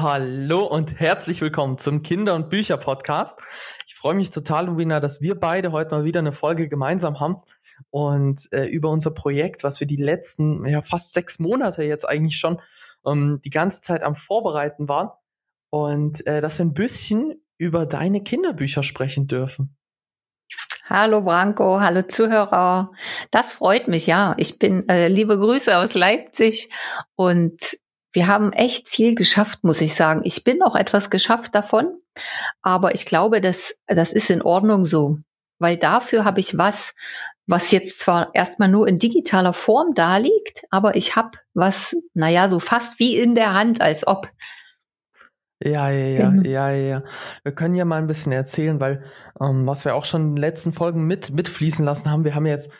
Hallo und herzlich willkommen zum Kinder- und Bücher-Podcast. Ich freue mich total, Lubina, dass wir beide heute mal wieder eine Folge gemeinsam haben und äh, über unser Projekt, was wir die letzten ja fast sechs Monate jetzt eigentlich schon ähm, die ganze Zeit am Vorbereiten waren und äh, dass wir ein bisschen über deine Kinderbücher sprechen dürfen. Hallo Branko, hallo Zuhörer. Das freut mich, ja. Ich bin äh, liebe Grüße aus Leipzig und wir haben echt viel geschafft, muss ich sagen. Ich bin auch etwas geschafft davon, aber ich glaube, das, das ist in Ordnung so, weil dafür habe ich was, was jetzt zwar erstmal nur in digitaler Form da liegt, aber ich habe was, naja, so fast wie in der Hand, als ob. Ja, ja, ja, genau. ja, ja. Wir können ja mal ein bisschen erzählen, weil ähm, was wir auch schon in den letzten Folgen mit mitfließen lassen haben, wir haben jetzt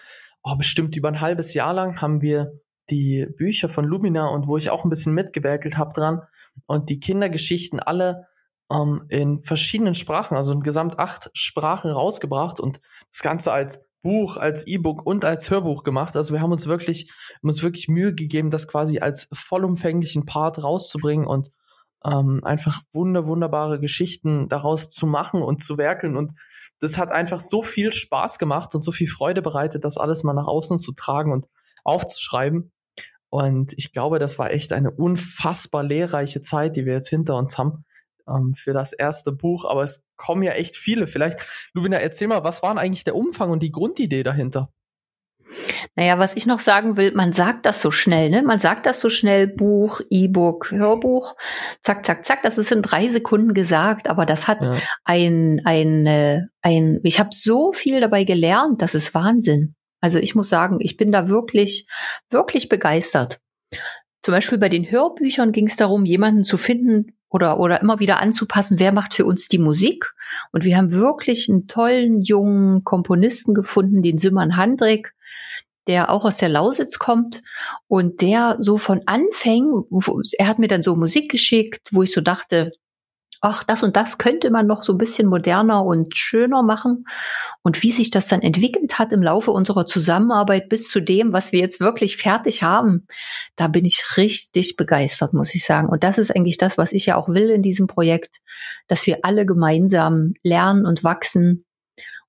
oh, bestimmt über ein halbes Jahr lang haben wir die Bücher von Lumina und wo ich auch ein bisschen mitgewerkelt habe dran und die Kindergeschichten alle ähm, in verschiedenen Sprachen, also in gesamt acht Sprachen rausgebracht und das Ganze als Buch, als E-Book und als Hörbuch gemacht. Also wir haben uns wirklich, haben uns wirklich Mühe gegeben, das quasi als vollumfänglichen Part rauszubringen und ähm, einfach wunder, wunderbare Geschichten daraus zu machen und zu werkeln. Und das hat einfach so viel Spaß gemacht und so viel Freude bereitet, das alles mal nach außen zu tragen und aufzuschreiben. Und ich glaube, das war echt eine unfassbar lehrreiche Zeit, die wir jetzt hinter uns haben ähm, für das erste Buch. Aber es kommen ja echt viele. Vielleicht, Lubina, erzähl mal, was waren eigentlich der Umfang und die Grundidee dahinter? Naja, was ich noch sagen will, man sagt das so schnell, ne? Man sagt das so schnell, Buch, E-Book, Hörbuch, zack, zack, zack, das ist in drei Sekunden gesagt, aber das hat ja. ein, ein, ein, ich habe so viel dabei gelernt, das ist Wahnsinn. Also ich muss sagen, ich bin da wirklich, wirklich begeistert. Zum Beispiel bei den Hörbüchern ging es darum, jemanden zu finden oder, oder immer wieder anzupassen, wer macht für uns die Musik. Und wir haben wirklich einen tollen jungen Komponisten gefunden, den Simon Handrick, der auch aus der Lausitz kommt und der so von Anfängen, er hat mir dann so Musik geschickt, wo ich so dachte, ach, das und das könnte man noch so ein bisschen moderner und schöner machen. Und wie sich das dann entwickelt hat im Laufe unserer Zusammenarbeit bis zu dem, was wir jetzt wirklich fertig haben, da bin ich richtig begeistert, muss ich sagen. Und das ist eigentlich das, was ich ja auch will in diesem Projekt, dass wir alle gemeinsam lernen und wachsen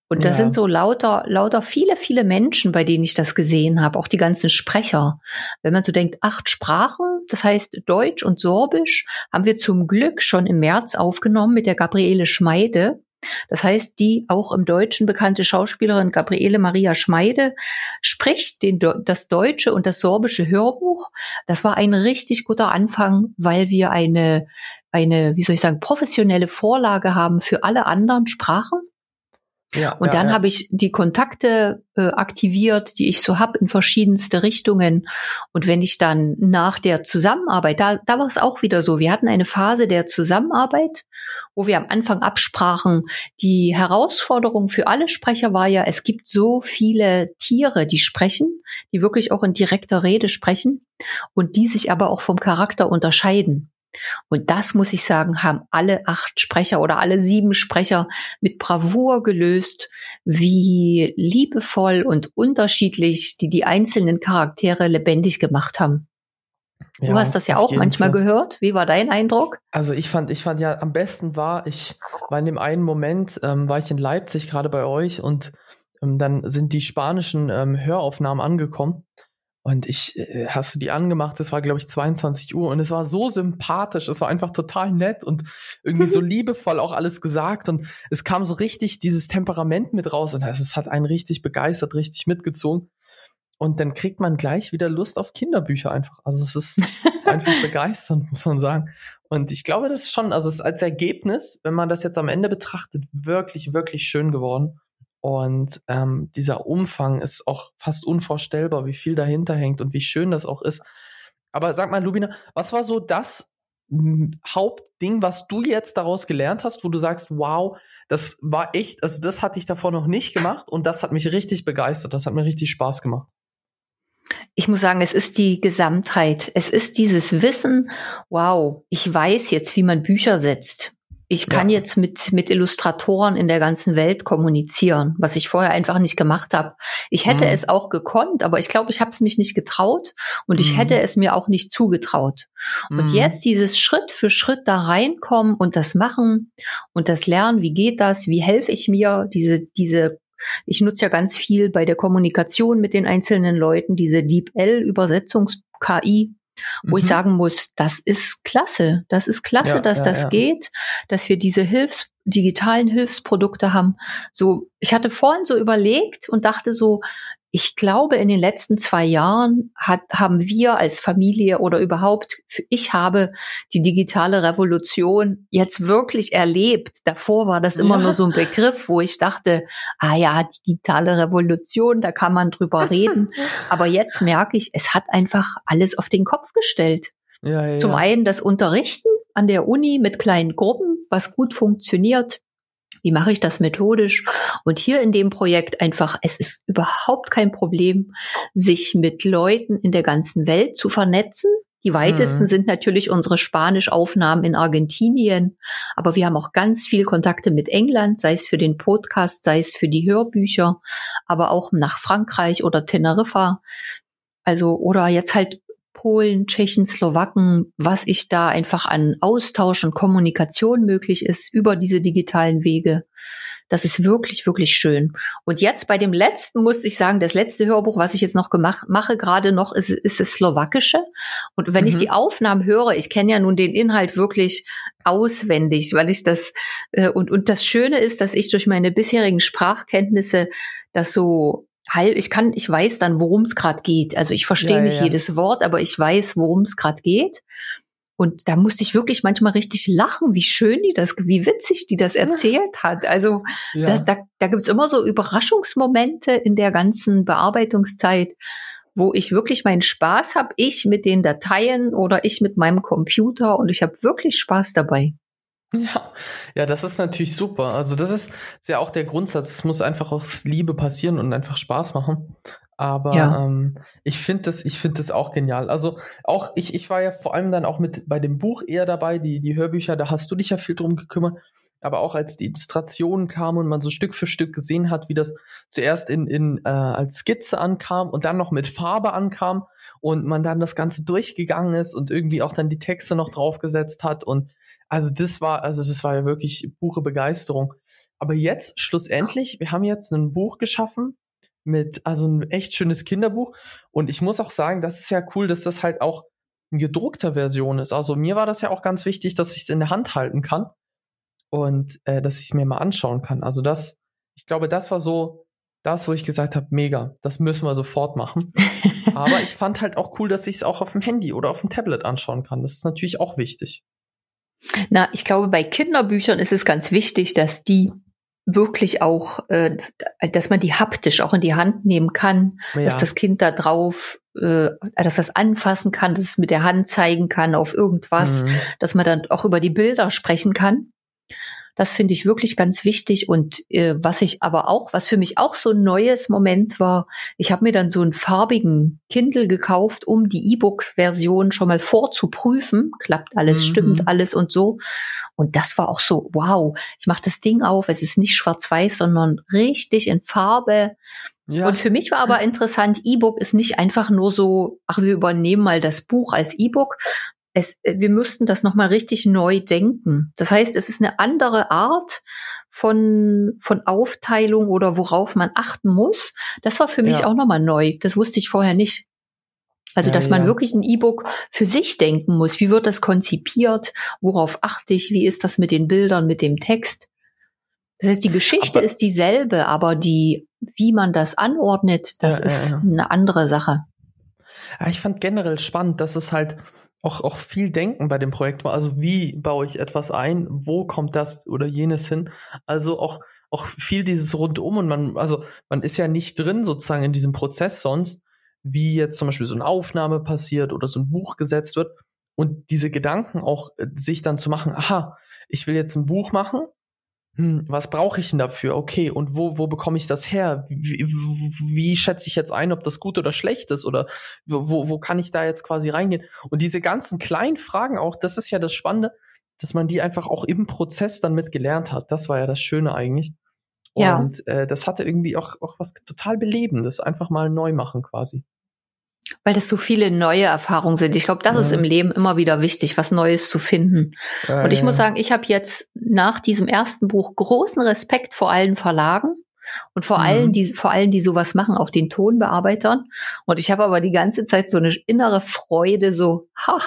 und da ja. sind so lauter, lauter viele, viele Menschen, bei denen ich das gesehen habe, auch die ganzen Sprecher. Wenn man so denkt, acht Sprachen, das heißt Deutsch und Sorbisch, haben wir zum Glück schon im März aufgenommen mit der Gabriele Schmeide. Das heißt, die auch im Deutschen bekannte Schauspielerin Gabriele Maria Schmeide spricht den, das deutsche und das sorbische Hörbuch. Das war ein richtig guter Anfang, weil wir eine, eine, wie soll ich sagen, professionelle Vorlage haben für alle anderen Sprachen. Ja, und ja, dann ja. habe ich die Kontakte äh, aktiviert, die ich so habe in verschiedenste Richtungen. Und wenn ich dann nach der Zusammenarbeit, da, da war es auch wieder so, wir hatten eine Phase der Zusammenarbeit, wo wir am Anfang absprachen, die Herausforderung für alle Sprecher war ja, es gibt so viele Tiere, die sprechen, die wirklich auch in direkter Rede sprechen und die sich aber auch vom Charakter unterscheiden. Und das muss ich sagen, haben alle acht Sprecher oder alle sieben Sprecher mit Bravour gelöst, wie liebevoll und unterschiedlich die die einzelnen Charaktere lebendig gemacht haben. Du ja, hast das ja auch manchmal Fall. gehört. Wie war dein Eindruck? Also ich fand, ich fand ja am besten war, ich war in dem einen Moment, ähm, war ich in Leipzig gerade bei euch und ähm, dann sind die spanischen ähm, Höraufnahmen angekommen und ich, äh, hast du die angemacht? Das war, glaube ich, 22 Uhr und es war so sympathisch. Es war einfach total nett und irgendwie so liebevoll auch alles gesagt. Und es kam so richtig dieses Temperament mit raus und es hat einen richtig begeistert, richtig mitgezogen. Und dann kriegt man gleich wieder Lust auf Kinderbücher einfach. Also es ist einfach begeisternd, muss man sagen. Und ich glaube, das ist schon, also es ist als Ergebnis, wenn man das jetzt am Ende betrachtet, wirklich, wirklich schön geworden. Und ähm, dieser Umfang ist auch fast unvorstellbar, wie viel dahinter hängt und wie schön das auch ist. Aber sag mal, Lubina, was war so das hm, Hauptding, was du jetzt daraus gelernt hast, wo du sagst, wow, das war echt, also das hatte ich davor noch nicht gemacht und das hat mich richtig begeistert, das hat mir richtig Spaß gemacht. Ich muss sagen, es ist die Gesamtheit. Es ist dieses Wissen, wow, ich weiß jetzt, wie man Bücher setzt. Ich kann ja. jetzt mit, mit Illustratoren in der ganzen Welt kommunizieren, was ich vorher einfach nicht gemacht habe. Ich hätte mhm. es auch gekonnt, aber ich glaube, ich habe es mich nicht getraut und ich mhm. hätte es mir auch nicht zugetraut. Und mhm. jetzt dieses Schritt für Schritt da reinkommen und das machen und das lernen, wie geht das, wie helfe ich mir, diese, diese ich nutze ja ganz viel bei der Kommunikation mit den einzelnen Leuten diese DeepL-Übersetzungs-KI, wo mhm. ich sagen muss, das ist klasse, das ist klasse, ja, dass ja, das ja. geht, dass wir diese Hilfs digitalen Hilfsprodukte haben. So, ich hatte vorhin so überlegt und dachte so, ich glaube, in den letzten zwei Jahren hat, haben wir als Familie oder überhaupt, ich habe die digitale Revolution jetzt wirklich erlebt. Davor war das immer ja. nur so ein Begriff, wo ich dachte, ah ja, digitale Revolution, da kann man drüber reden. Aber jetzt merke ich, es hat einfach alles auf den Kopf gestellt. Ja, ja, Zum einen das Unterrichten an der Uni mit kleinen Gruppen, was gut funktioniert. Wie mache ich das methodisch? Und hier in dem Projekt einfach, es ist überhaupt kein Problem, sich mit Leuten in der ganzen Welt zu vernetzen. Die weitesten mhm. sind natürlich unsere Spanisch-Aufnahmen in Argentinien, aber wir haben auch ganz viel Kontakte mit England, sei es für den Podcast, sei es für die Hörbücher, aber auch nach Frankreich oder Teneriffa. Also, oder jetzt halt Polen, Tschechen, Slowaken, was ich da einfach an Austausch und Kommunikation möglich ist über diese digitalen Wege. Das ist wirklich, wirklich schön. Und jetzt bei dem letzten musste ich sagen, das letzte Hörbuch, was ich jetzt noch gemacht mache, gerade noch, ist, ist das Slowakische. Und wenn mhm. ich die Aufnahmen höre, ich kenne ja nun den Inhalt wirklich auswendig, weil ich das, äh, und, und das Schöne ist, dass ich durch meine bisherigen Sprachkenntnisse das so heil, ich kann, ich weiß dann, worum es gerade geht. Also ich verstehe ja, nicht ja. jedes Wort, aber ich weiß, worum es gerade geht. Und da musste ich wirklich manchmal richtig lachen, wie schön die das, wie witzig die das erzählt hat. Also ja. das, da, da gibt's immer so Überraschungsmomente in der ganzen Bearbeitungszeit, wo ich wirklich meinen Spaß habe, ich mit den Dateien oder ich mit meinem Computer und ich habe wirklich Spaß dabei. Ja, ja, das ist natürlich super. Also das ist, ist ja auch der Grundsatz. Es muss einfach aus Liebe passieren und einfach Spaß machen. Aber ja. ähm, ich finde das, ich finde das auch genial. Also auch ich, ich war ja vor allem dann auch mit bei dem Buch eher dabei, die die Hörbücher. Da hast du dich ja viel drum gekümmert. Aber auch als die Illustrationen kamen und man so Stück für Stück gesehen hat, wie das zuerst in, in äh, als Skizze ankam und dann noch mit Farbe ankam und man dann das Ganze durchgegangen ist und irgendwie auch dann die Texte noch draufgesetzt hat und also das war, also das war ja wirklich pure Begeisterung. Aber jetzt, schlussendlich, wir haben jetzt ein Buch geschaffen mit, also ein echt schönes Kinderbuch. Und ich muss auch sagen, das ist ja cool, dass das halt auch in gedruckter Version ist. Also mir war das ja auch ganz wichtig, dass ich es in der Hand halten kann und äh, dass ich es mir mal anschauen kann. Also das, ich glaube, das war so das, wo ich gesagt habe, mega, das müssen wir sofort machen. Aber ich fand halt auch cool, dass ich es auch auf dem Handy oder auf dem Tablet anschauen kann. Das ist natürlich auch wichtig. Na, ich glaube, bei Kinderbüchern ist es ganz wichtig, dass die wirklich auch, äh, dass man die haptisch auch in die Hand nehmen kann, ja. dass das Kind da drauf, äh, dass das anfassen kann, dass es mit der Hand zeigen kann auf irgendwas, mhm. dass man dann auch über die Bilder sprechen kann. Das finde ich wirklich ganz wichtig. Und äh, was ich aber auch, was für mich auch so ein neues Moment war, ich habe mir dann so einen farbigen Kindle gekauft, um die E-Book-Version schon mal vorzuprüfen. Klappt alles, mhm. stimmt alles und so. Und das war auch so, wow, ich mache das Ding auf, es ist nicht schwarz-weiß, sondern richtig in Farbe. Ja. Und für mich war aber interessant, E-Book ist nicht einfach nur so, ach, wir übernehmen mal das Buch als E-Book, es, äh, wir müssten das nochmal richtig neu denken. Das heißt, es ist eine andere Art von, von Aufteilung oder worauf man achten muss. Das war für mich ja. auch nochmal neu. Das wusste ich vorher nicht. Also, ja, dass man ja. wirklich ein E-Book für sich denken muss. Wie wird das konzipiert? Worauf achte ich? Wie ist das mit den Bildern, mit dem Text? Das heißt, die Geschichte aber, ist dieselbe, aber die, wie man das anordnet, das ist eine andere Sache. ich fand generell spannend, dass es halt, auch, auch viel Denken bei dem Projekt war. Also wie baue ich etwas ein? Wo kommt das oder jenes hin? Also auch, auch viel dieses Rundum und man, also man ist ja nicht drin sozusagen in diesem Prozess sonst, wie jetzt zum Beispiel so eine Aufnahme passiert oder so ein Buch gesetzt wird. Und diese Gedanken auch äh, sich dann zu machen, aha, ich will jetzt ein Buch machen hm, was brauche ich denn dafür? Okay, und wo, wo bekomme ich das her? Wie, wie schätze ich jetzt ein, ob das gut oder schlecht ist? Oder wo, wo kann ich da jetzt quasi reingehen? Und diese ganzen kleinen Fragen auch, das ist ja das Spannende, dass man die einfach auch im Prozess dann mit gelernt hat. Das war ja das Schöne eigentlich. Ja. Und äh, das hatte irgendwie auch, auch was total Belebendes, einfach mal neu machen quasi. Weil das so viele neue Erfahrungen sind. Ich glaube, das Ja. ist im Leben immer wieder wichtig, was Neues zu finden. Äh, Und ich muss sagen, ich habe jetzt nach diesem ersten Buch großen Respekt vor allen Verlagen und vor Mhm. allen, die vor allen, die sowas machen, auch den Tonbearbeitern. Und ich habe aber die ganze Zeit so eine innere Freude, so ha.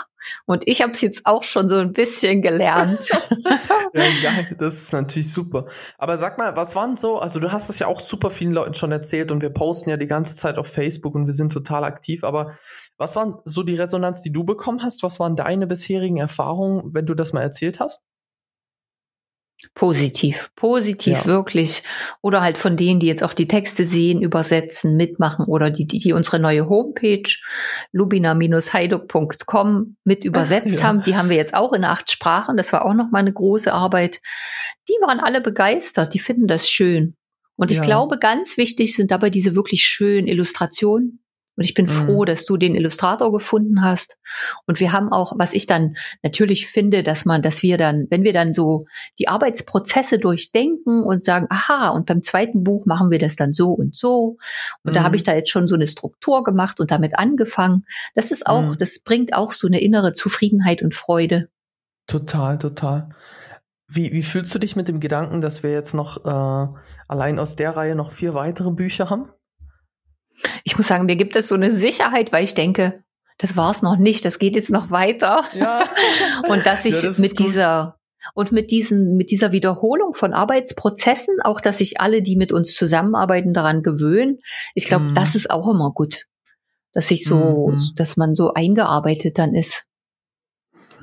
Und ich habe es jetzt auch schon so ein bisschen gelernt. Ja, ja, das ist natürlich super. Aber sag mal, was waren so, also du hast es ja auch super vielen Leuten schon erzählt und wir posten ja die ganze Zeit auf Facebook und wir sind total aktiv, aber was waren so die Resonanz, die du bekommen hast? Was waren deine bisherigen Erfahrungen, wenn du das mal erzählt hast? Positiv, positiv Ja. wirklich. Oder halt von denen, die jetzt auch die Texte sehen, übersetzen, mitmachen oder die, die, die unsere neue Homepage lubina-heiduk.com mit übersetzt Ja. haben. Die haben wir jetzt auch in acht Sprachen. Das war auch noch mal eine große Arbeit. Die waren alle begeistert. Die finden das schön. Und ich Ja. glaube, ganz wichtig sind dabei diese wirklich schönen Illustrationen. Und ich bin Mhm. froh, dass du den Illustrator gefunden hast. Und wir haben auch, was ich dann natürlich finde, dass man, dass wir dann, wenn wir dann so die Arbeitsprozesse durchdenken und sagen, aha, und beim zweiten Buch machen wir das dann so und so. Und da Mhm. habe ich da jetzt schon so eine Struktur gemacht und damit angefangen. Das ist auch, Mhm. das bringt auch so eine innere Zufriedenheit und Freude. Total, total. Wie, wie fühlst du dich mit dem Gedanken, dass wir jetzt noch äh, allein aus der Reihe noch vier weitere Bücher haben? Ich muss sagen, mir gibt es so eine Sicherheit, weil ich denke, das war es noch nicht, das geht jetzt noch weiter. Ja. Und dass ich Ja, das mit dieser und mit diesen, mit dieser Wiederholung von Arbeitsprozessen, auch dass sich alle, die mit uns zusammenarbeiten, daran gewöhnen. Ich glaube, Mhm. das ist auch immer gut. Dass sich so, Mhm. dass man so eingearbeitet dann ist.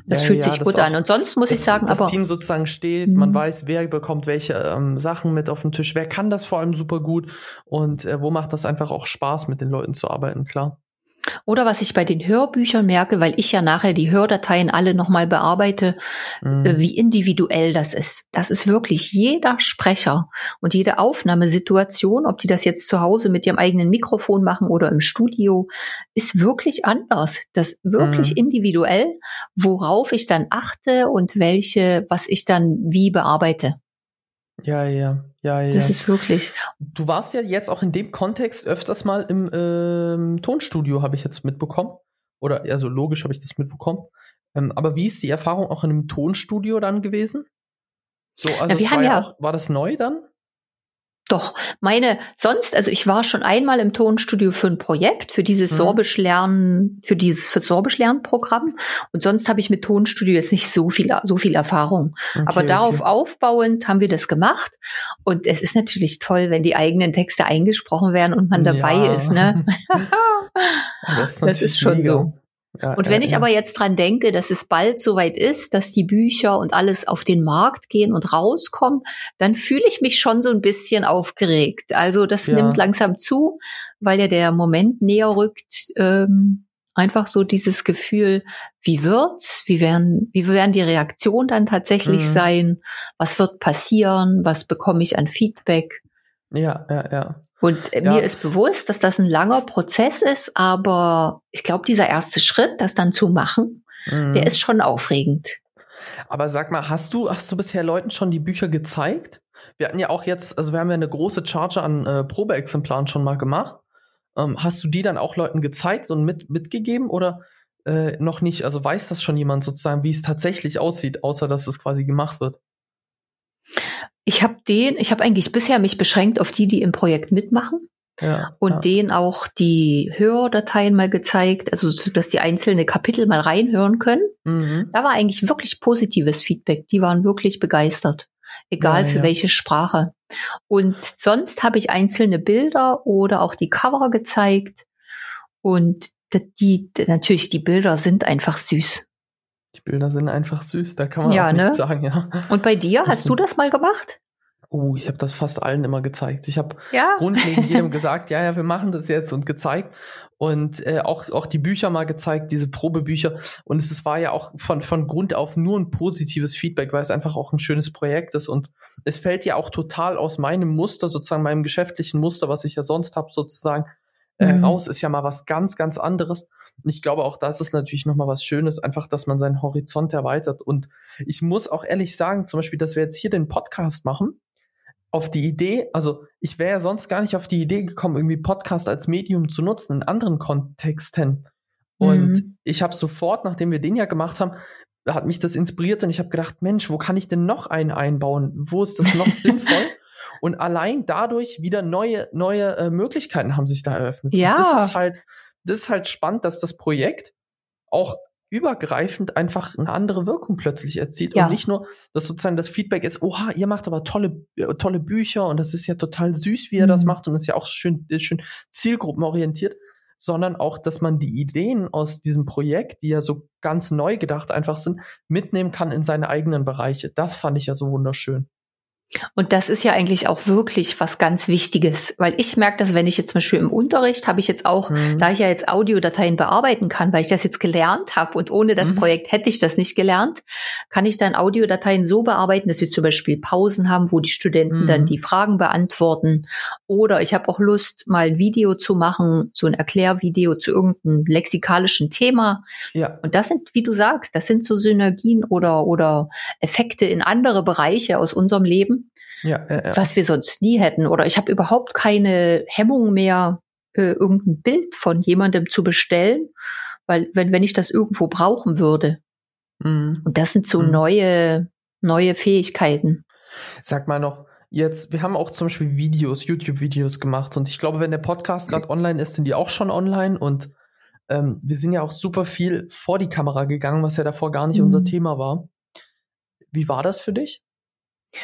Das Ja, fühlt ja, sich das gut an. Und sonst muss ich das, sagen, das aber Team sozusagen steht, man Mhm. weiß, wer bekommt welche ähm, Sachen mit auf den Tisch, wer kann das vor allem super gut und äh, wo macht das einfach auch Spaß, mit den Leuten zu arbeiten, klar. Oder was ich bei den Hörbüchern merke, weil ich ja nachher die Hördateien alle nochmal bearbeite, Mhm. äh, wie individuell das ist. Das ist wirklich jeder Sprecher und jede Aufnahmesituation, ob die das jetzt zu Hause mit ihrem eigenen Mikrofon machen oder im Studio, ist wirklich anders. Das wirklich Mhm. individuell, worauf ich dann achte und welche, was ich dann wie bearbeite. Ja, ja, ja, ja. Das ist wirklich. du warst ja jetzt auch in dem Kontext öfters mal im ähm, Tonstudio, habe ich jetzt mitbekommen. Oder also logisch habe ich das mitbekommen. Ähm, aber wie ist die Erfahrung auch in einem Tonstudio dann gewesen? So, also Ja, war, ja ja- auch, war das neu dann? Doch, meine, sonst, also ich war schon einmal im Tonstudio für ein Projekt, für dieses Mhm. Sorbisch lernen, für dieses für Sorbisch Lernprogramm. Und sonst habe ich mit Tonstudio jetzt nicht so viel, so viel Erfahrung. Okay, Aber darauf okay. aufbauend haben wir das gemacht. Und es ist natürlich toll, wenn die eigenen Texte eingesprochen werden und man dabei Ja. ist, ne? Das ist, Das ist schon mega. so. Ja, Und ja, wenn ich ja. aber jetzt dran denke, dass es bald soweit ist, dass die Bücher und alles auf den Markt gehen und rauskommen, dann fühle ich mich schon so ein bisschen aufgeregt. Also das Ja. nimmt langsam zu, weil ja der Moment näher rückt. Ähm, einfach so dieses Gefühl, wie wird's? Wie werden, wie werden die Reaktionen dann tatsächlich Mhm. sein? Was wird passieren? Was bekomme ich an Feedback? Ja, ja, ja. Und Ja. mir ist bewusst, dass das ein langer Prozess ist, aber ich glaube, dieser erste Schritt, das dann zu machen, Mhm. der ist schon aufregend. Aber sag mal, hast du, hast du bisher Leuten schon die Bücher gezeigt? Wir hatten ja auch jetzt, also wir haben ja eine große Charge an äh, Probeexemplaren schon mal gemacht. Ähm, hast du die dann auch Leuten gezeigt und mit, mitgegeben oder äh, noch nicht? Also weiß das schon jemand sozusagen, wie es tatsächlich aussieht, außer dass es quasi gemacht wird? Ich habe den, ich habe eigentlich bisher mich beschränkt auf die, die im Projekt mitmachen Ja. und ja. denen auch die Hördateien mal gezeigt, also so, dass die einzelne Kapitel mal reinhören können. Mhm. Da war eigentlich wirklich positives Feedback. Die waren wirklich begeistert, egal Ja, für welche Sprache. Und sonst habe ich einzelne Bilder oder auch die Cover gezeigt. Und die natürlich, die Bilder sind einfach süß. Die Bilder sind einfach süß, da kann man Ja, auch nichts ne? sagen, ja. Und bei dir, Das hast du das mal gemacht? Oh, ich habe das fast allen immer gezeigt. Ich habe Ja. grundlegend jedem gesagt, ja, ja, wir machen das jetzt und gezeigt und äh, auch auch die Bücher mal gezeigt, diese Probebücher und es, es war ja auch von von Grund auf nur ein positives Feedback, weil es einfach auch ein schönes Projekt ist und es fällt ja auch total aus meinem Muster, sozusagen meinem geschäftlichen Muster, was ich ja sonst habe, sozusagen äh, mhm. raus ist ja mal was ganz, ganz anderes. Und ich glaube, auch das ist natürlich nochmal was Schönes, einfach, dass man seinen Horizont erweitert. Und ich muss auch ehrlich sagen, zum Beispiel, dass wir jetzt hier den Podcast machen, auf die Idee, also ich wäre ja sonst gar nicht auf die Idee gekommen, irgendwie Podcast als Medium zu nutzen in anderen Kontexten. Und mhm. ich habe sofort, nachdem wir den ja gemacht haben, hat mich das inspiriert und ich habe gedacht, Mensch, wo kann ich denn noch einen einbauen? Wo ist das noch sinnvoll? Und allein dadurch wieder neue, neue äh, Möglichkeiten haben sich da eröffnet. Ja. Und das ist halt, das ist halt spannend, dass das Projekt auch übergreifend einfach eine andere Wirkung plötzlich erzielt ja. und nicht nur, dass sozusagen das Feedback ist, oha, ihr macht aber tolle, äh, tolle Bücher und das ist ja total süß, wie ihr mhm. das macht und ist ja auch schön, schön zielgruppenorientiert, sondern auch, dass man die Ideen aus diesem Projekt, die ja so ganz neu gedacht einfach sind, mitnehmen kann in seine eigenen Bereiche. Das fand ich ja so wunderschön. Und das ist ja eigentlich auch wirklich was ganz Wichtiges, weil ich merke, dass wenn ich jetzt zum Beispiel im Unterricht habe ich jetzt auch, mhm. da ich ja jetzt Audiodateien bearbeiten kann, weil ich das jetzt gelernt habe und ohne das mhm. Projekt hätte ich das nicht gelernt, kann ich dann Audiodateien so bearbeiten, dass wir zum Beispiel Pausen haben, wo die Studenten mhm. dann die Fragen beantworten. Oder ich habe auch Lust, mal ein Video zu machen, so ein Erklärvideo zu irgendeinem lexikalischen Thema. Ja. Und das sind, wie du sagst, das sind so Synergien oder, oder Effekte in andere Bereiche aus unserem Leben ja, ja, ja. was wir sonst nie hätten. Oder ich habe überhaupt keine Hemmung mehr, äh, irgendein Bild von jemandem zu bestellen, weil wenn, wenn ich das irgendwo brauchen würde. Mhm. Und das sind so mhm. neue, neue Fähigkeiten. Sag mal noch, jetzt, wir haben auch zum Beispiel Videos, YouTube-Videos gemacht und ich glaube, wenn der Podcast gerade online ist, sind die auch schon online und ähm, wir sind ja auch super viel vor die Kamera gegangen, was ja davor gar nicht mhm. unser Thema war. Wie war das für dich?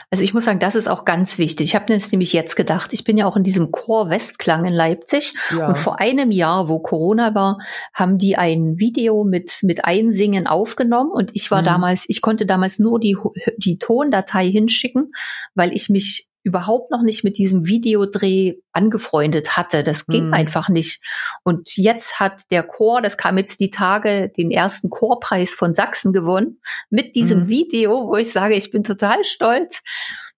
Also ich muss sagen, das ist auch ganz wichtig. Ich habe mir nämlich jetzt gedacht, ich bin ja auch in diesem Chor Westklang in Leipzig ja. und vor einem Jahr, wo Corona war, haben die ein Video mit mit Einsingen aufgenommen und ich war mhm. damals, ich konnte damals nur die die Tondatei hinschicken, weil ich mich überhaupt noch nicht mit diesem Videodreh angefreundet hatte. Das ging mhm. einfach nicht. Und jetzt hat der Chor, das kam jetzt die Tage, den ersten Chorpreis von Sachsen gewonnen mit diesem mhm. Video, wo ich sage, ich bin total stolz.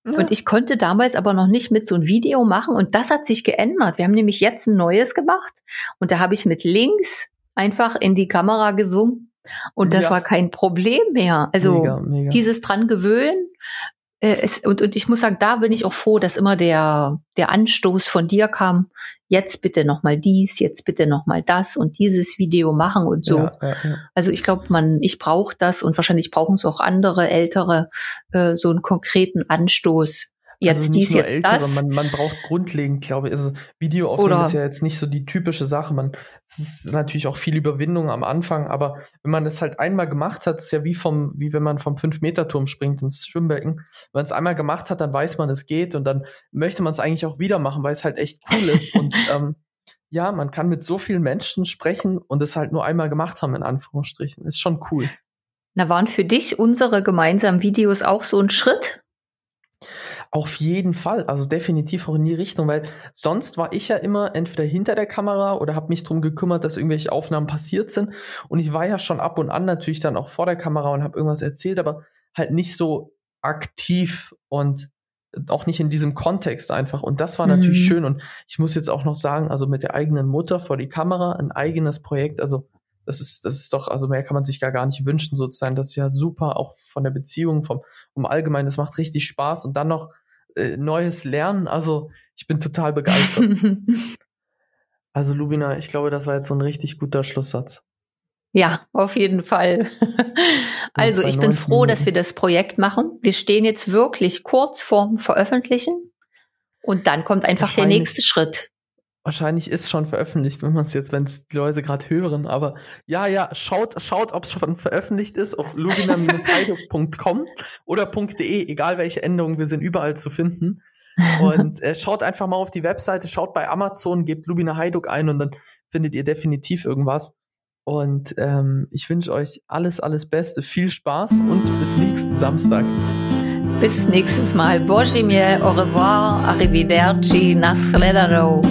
Ja. Und ich konnte damals aber noch nicht mit so ein Video machen und das hat sich geändert. Wir haben nämlich jetzt ein neues gemacht und da habe ich mit links einfach in die Kamera gesungen und das ja. war kein Problem mehr. Also mega, mega. dieses dran gewöhnen, es, und, und ich muss sagen, da bin ich auch froh, dass immer der, der Anstoß von dir kam, jetzt bitte nochmal dies, jetzt bitte nochmal das und dieses Video machen und so. Ja, ja, ja. Also ich glaube, man, ich brauche das und wahrscheinlich brauchen es auch andere Ältere, äh, so einen konkreten Anstoß, jetzt also dies, jetzt ältere, das. Man, man braucht grundlegend, glaube ich, also Video aufnehmen ist ja jetzt nicht so die typische Sache. Man, es ist natürlich auch viel Überwindung am Anfang, aber wenn man das halt einmal gemacht hat, ist ja wie vom, wie wenn man vom 5-Meter-Turm springt ins Schwimmbecken. Wenn man es einmal gemacht hat, dann weiß man, es geht und dann möchte man es eigentlich auch wieder machen, weil es halt echt cool ist und ähm, ja, man kann mit so vielen Menschen sprechen und es halt nur einmal gemacht haben, in Anführungsstrichen. Ist schon cool. Na, waren für dich unsere gemeinsamen Videos auch so ein Schritt? Auf jeden Fall, also definitiv auch in die Richtung, weil sonst war ich ja immer entweder hinter der Kamera oder habe mich drum gekümmert, dass irgendwelche Aufnahmen passiert sind. Und ich war ja schon ab und an natürlich dann auch vor der Kamera und habe irgendwas erzählt, aber halt nicht so aktiv und auch nicht in diesem Kontext einfach. Und das war natürlich mhm. schön. Und ich muss jetzt auch noch sagen, also mit der eigenen Mutter vor die Kamera, ein eigenes Projekt, also das ist, das ist doch, also mehr kann man sich gar, gar nicht wünschen, sozusagen. Das ist ja super, auch von der Beziehung, vom, vom Allgemeinen, das macht richtig Spaß und dann noch äh, neues Lernen. Also ich bin total begeistert. also Lubina, ich glaube, das war jetzt so ein richtig guter Schlusssatz. Ja, auf jeden Fall. also ich bin froh, Minuten. dass wir das Projekt machen. Wir stehen jetzt wirklich kurz vorm Veröffentlichen und dann kommt einfach der nächste Schritt wahrscheinlich ist schon veröffentlicht, wenn man es jetzt, wenn es die Leute gerade hören. Aber ja, ja, schaut, schaut, ob es schon veröffentlicht ist auf lubina-heiduk.com oder .de, egal welche Änderungen, wir sind überall zu finden. Und äh, schaut einfach mal auf die Webseite, schaut bei Amazon, gebt Lubina Heiduk ein und dann findet ihr definitiv irgendwas. Und ähm, ich wünsche euch alles, alles Beste, viel Spaß und bis nächsten Samstag. Bis nächstes Mal. Boží au revoir, arrivederci, nasledano.